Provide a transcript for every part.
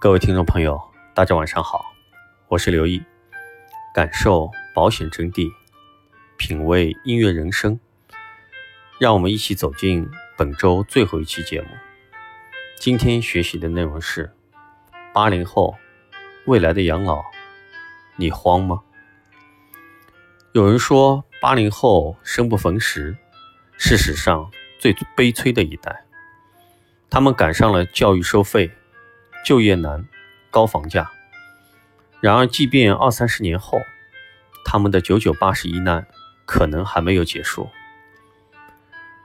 各位听众朋友，大家晚上好，我是刘毅，感受保险真谛，品味音乐人生，让我们一起走进本周最后一期节目。今天学习的内容是：八零后未来的养老，你慌吗？有人说八零后生不逢时，是史上最悲催的一代，他们赶上了教育收费。就业难，高房价。然而，即便二三十年后，他们的九九八十一难可能还没有结束。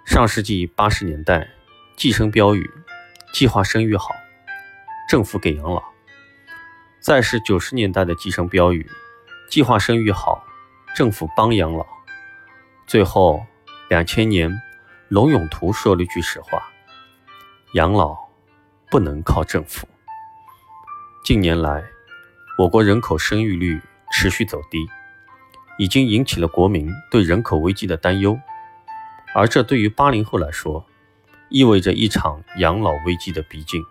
上世纪八十年代，计生标语：计划生育好，政府给养老；再是九十年代的计生标语：计划生育好，政府帮养老。最后，两千年，龙永图说了一句实话：养老不能靠政府。近年来，我国人口生育率持续走低，已经引起了国民对人口危机的担忧。而这对于八零后来说，意味着一场养老危机的逼近。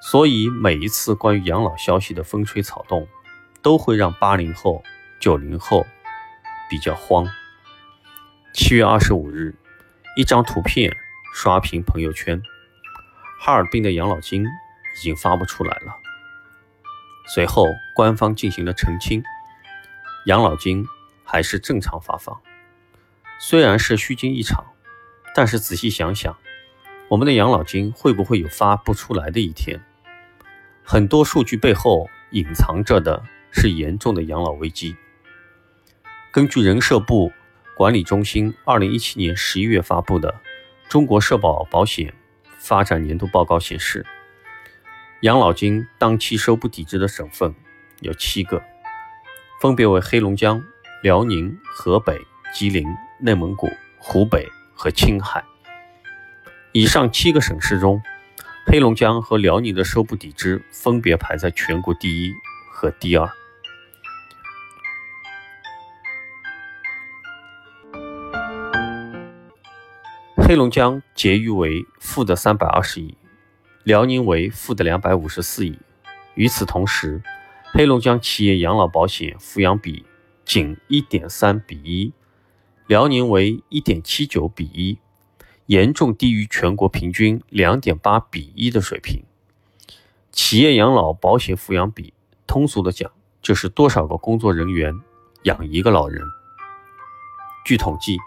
所以，每一次关于养老消息的风吹草动，都会让八零后、九零后比较慌。七月二十五日，一张图片刷屏朋友圈，哈尔滨的养老金。已经发不出来了。随后，官方进行了澄清，养老金还是正常发放。虽然是虚惊一场，但是仔细想想，我们的养老金会不会有发不出来的一天？很多数据背后隐藏着的是严重的养老危机。根据人社部管理中心二零一七年十一月发布的《中国社保保险发展年度报告》显示。养老金当期收不抵支的省份有七个，分别为黑龙江、辽宁、河北、吉林、内蒙古、湖北和青海。以上七个省市中，黑龙江和辽宁的收不抵支分别排在全国第一和第二。黑龙江结余为负的三百二十亿。辽宁为负的两百五十四亿。与此同时，黑龙江企业养老保险抚养比仅一点三比一，辽宁为一点七九比一，严重低于全国平均两点八比一的水平。企业养老保险抚养比，通俗的讲，就是多少个工作人员养一个老人。据统计，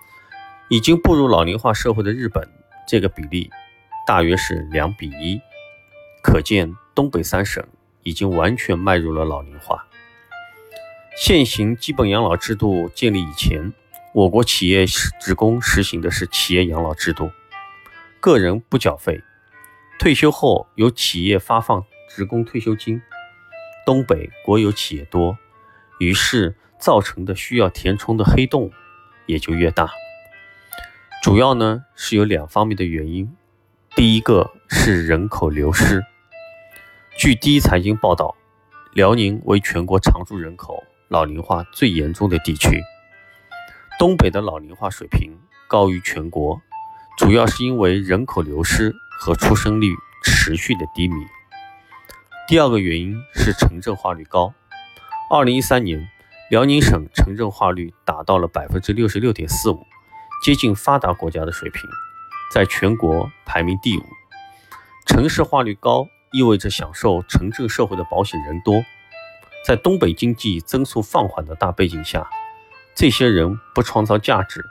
已经步入老龄化社会的日本，这个比例。大约是两比一，可见东北三省已经完全迈入了老龄化。现行基本养老制度建立以前，我国企业职工实行的是企业养老制度，个人不缴费，退休后由企业发放职工退休金。东北国有企业多，于是造成的需要填充的黑洞也就越大。主要呢是有两方面的原因。第一个是人口流失。据第一财经报道，辽宁为全国常住人口老龄化最严重的地区。东北的老龄化水平高于全国，主要是因为人口流失和出生率持续的低迷。第二个原因是城镇化率高。二零一三年，辽宁省城镇化率达到了百分之六十六点四五，接近发达国家的水平。在全国排名第五，城市化率高意味着享受城镇社会的保险人多。在东北经济增速放缓的大背景下，这些人不创造价值，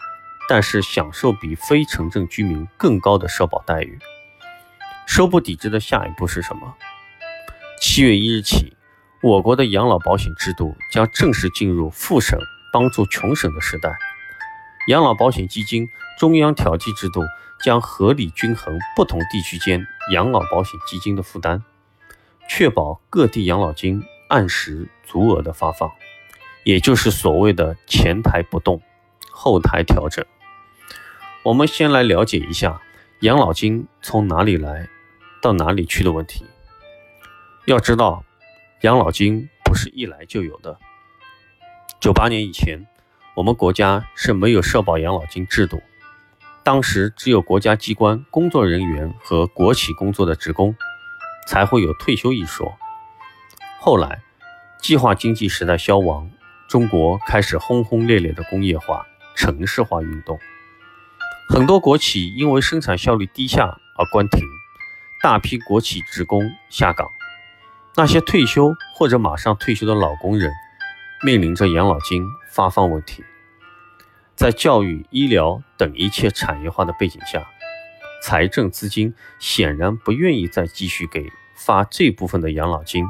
但是享受比非城镇居民更高的社保待遇。收不抵支的下一步是什么？七月一日起，我国的养老保险制度将正式进入富省帮助穷省的时代。养老保险基金中央调剂制度。将合理均衡不同地区间养老保险基金的负担，确保各地养老金按时足额的发放，也就是所谓的前台不动，后台调整。我们先来了解一下养老金从哪里来到哪里去的问题。要知道，养老金不是一来就有的。九八年以前，我们国家是没有社保养老金制度。当时只有国家机关工作人员和国企工作的职工，才会有退休一说。后来，计划经济时代消亡，中国开始轰轰烈烈的工业化、城市化运动，很多国企因为生产效率低下而关停，大批国企职工下岗。那些退休或者马上退休的老工人，面临着养老金发放问题。在教育、医疗等一切产业化的背景下，财政资金显然不愿意再继续给发这部分的养老金。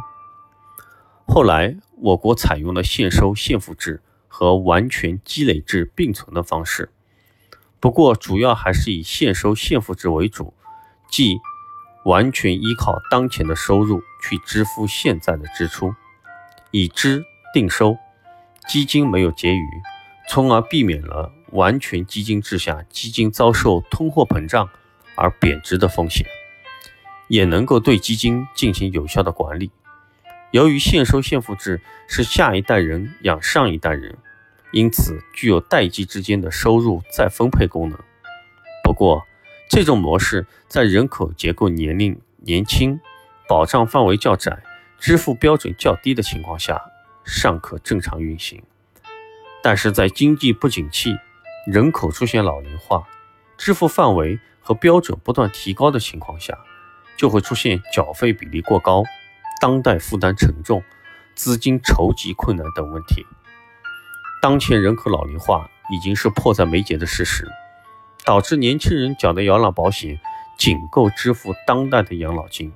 后来，我国采用了现收现付制和完全积累制并存的方式，不过主要还是以现收现付制为主，即完全依靠当前的收入去支付现在的支出，以支定收，基金没有结余。从而避免了完全基金制下基金遭受通货膨胀而贬值的风险，也能够对基金进行有效的管理。由于现收现付制是下一代人养上一代人，因此具有代际之间的收入再分配功能。不过，这种模式在人口结构年龄年轻、保障范围较窄、支付标准较低的情况下，尚可正常运行。但是在经济不景气、人口出现老龄化、支付范围和标准不断提高的情况下，就会出现缴费比例过高、当代负担沉重、资金筹集困难等问题。当前人口老龄化已经是迫在眉睫的事实，导致年轻人缴的养老保险仅够支付当代的养老金，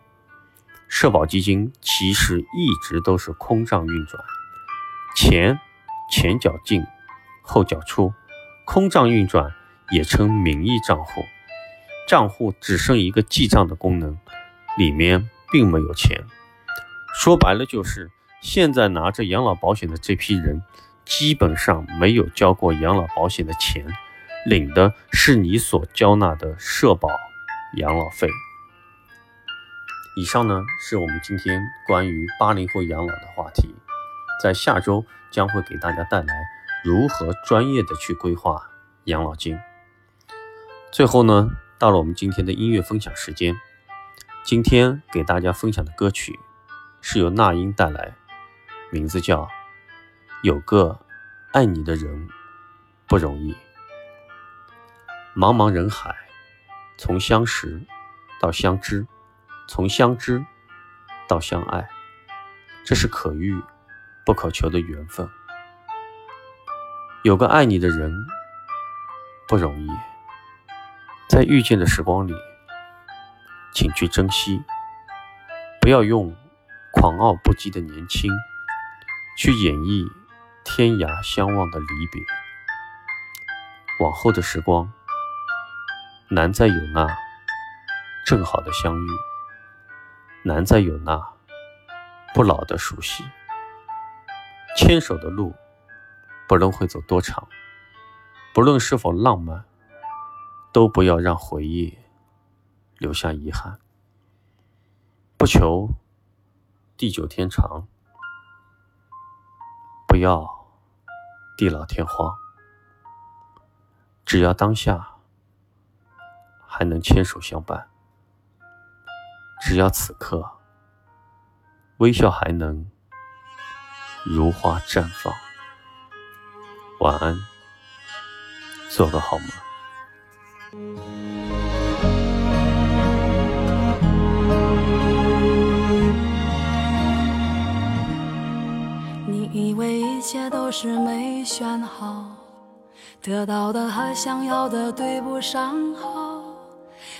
社保基金其实一直都是空账运转，钱。前脚进，后脚出，空账运转也称名义账户，账户只剩一个记账的功能，里面并没有钱。说白了就是，现在拿着养老保险的这批人，基本上没有交过养老保险的钱，领的是你所交纳的社保养老费。以上呢，是我们今天关于八零后养老的话题。在下周将会给大家带来如何专业的去规划养老金。最后呢，到了我们今天的音乐分享时间。今天给大家分享的歌曲是由那英带来，名字叫《有个爱你的人不容易》。茫茫人海，从相识到相知，从相知到相爱，这是可遇。不可求的缘分，有个爱你的人不容易。在遇见的时光里，请去珍惜，不要用狂傲不羁的年轻去演绎天涯相望的离别。往后的时光，难再有那正好的相遇，难再有那不老的熟悉。牵手的路，不论会走多长，不论是否浪漫，都不要让回忆留下遗憾。不求地久天长，不要地老天荒，只要当下还能牵手相伴，只要此刻微笑还能。如花绽放。晚安，做个好梦。你以为一切都是没选好，得到的和想要的对不上号。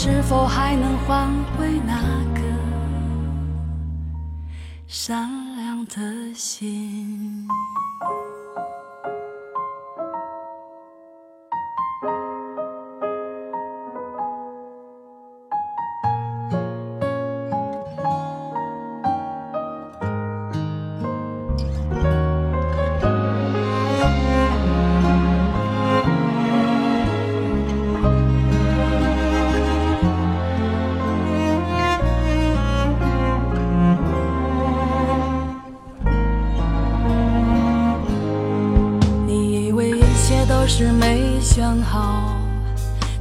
是否还能换回那颗善良的心？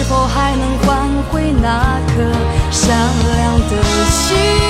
是否还能换回那颗善良的心？